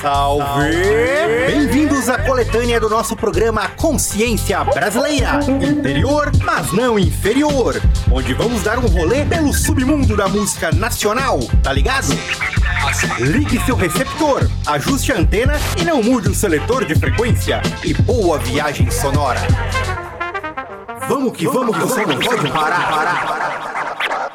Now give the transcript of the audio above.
Salve! Bem-vindos à coletânea do nosso programa Consciência Brasileira. Interior, mas não inferior. Onde vamos dar um rolê pelo submundo da música nacional, tá ligado? Ligue seu receptor, ajuste a antena e não mude o seletor de frequência. E boa viagem sonora. Vamos que vamos, que você não pode parar, parar, parar.